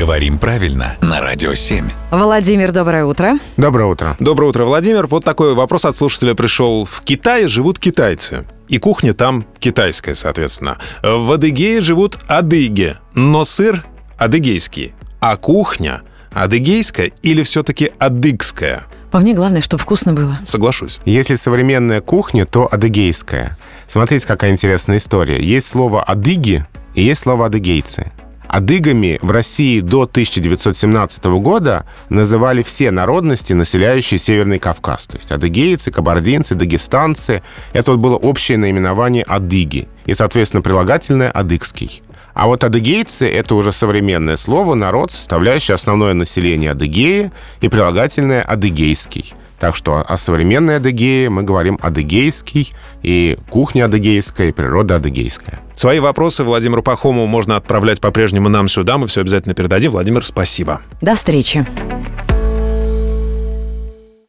Говорим правильно на Радио 7. Владимир, доброе утро. Доброе утро. Доброе утро, Владимир. Вот такой вопрос от слушателя пришел. В Китае живут китайцы. И кухня там китайская, соответственно. В Адыгее живут адыги, но сыр адыгейский. А кухня адыгейская или все-таки адыгская? По мне главное, чтобы вкусно было. Соглашусь. Если современная кухня, то адыгейская. Смотрите, какая интересная история. Есть слово «адыги» и есть слово «адыгейцы». Адыгами в России до 1917 года называли все народности, населяющие Северный Кавказ. То есть адыгейцы, кабардинцы, дагестанцы. Это вот было общее наименование адыги. И, соответственно, прилагательное адыгский. А вот адыгейцы — это уже современное слово, народ, составляющий основное население Адыгеи и прилагательное адыгейский. Так что о современной Адыгее мы говорим адыгейский, и кухня адыгейская, и природа адыгейская. Свои вопросы Владимиру Пахому можно отправлять по-прежнему нам сюда. Мы все обязательно передадим. Владимир, спасибо. До встречи.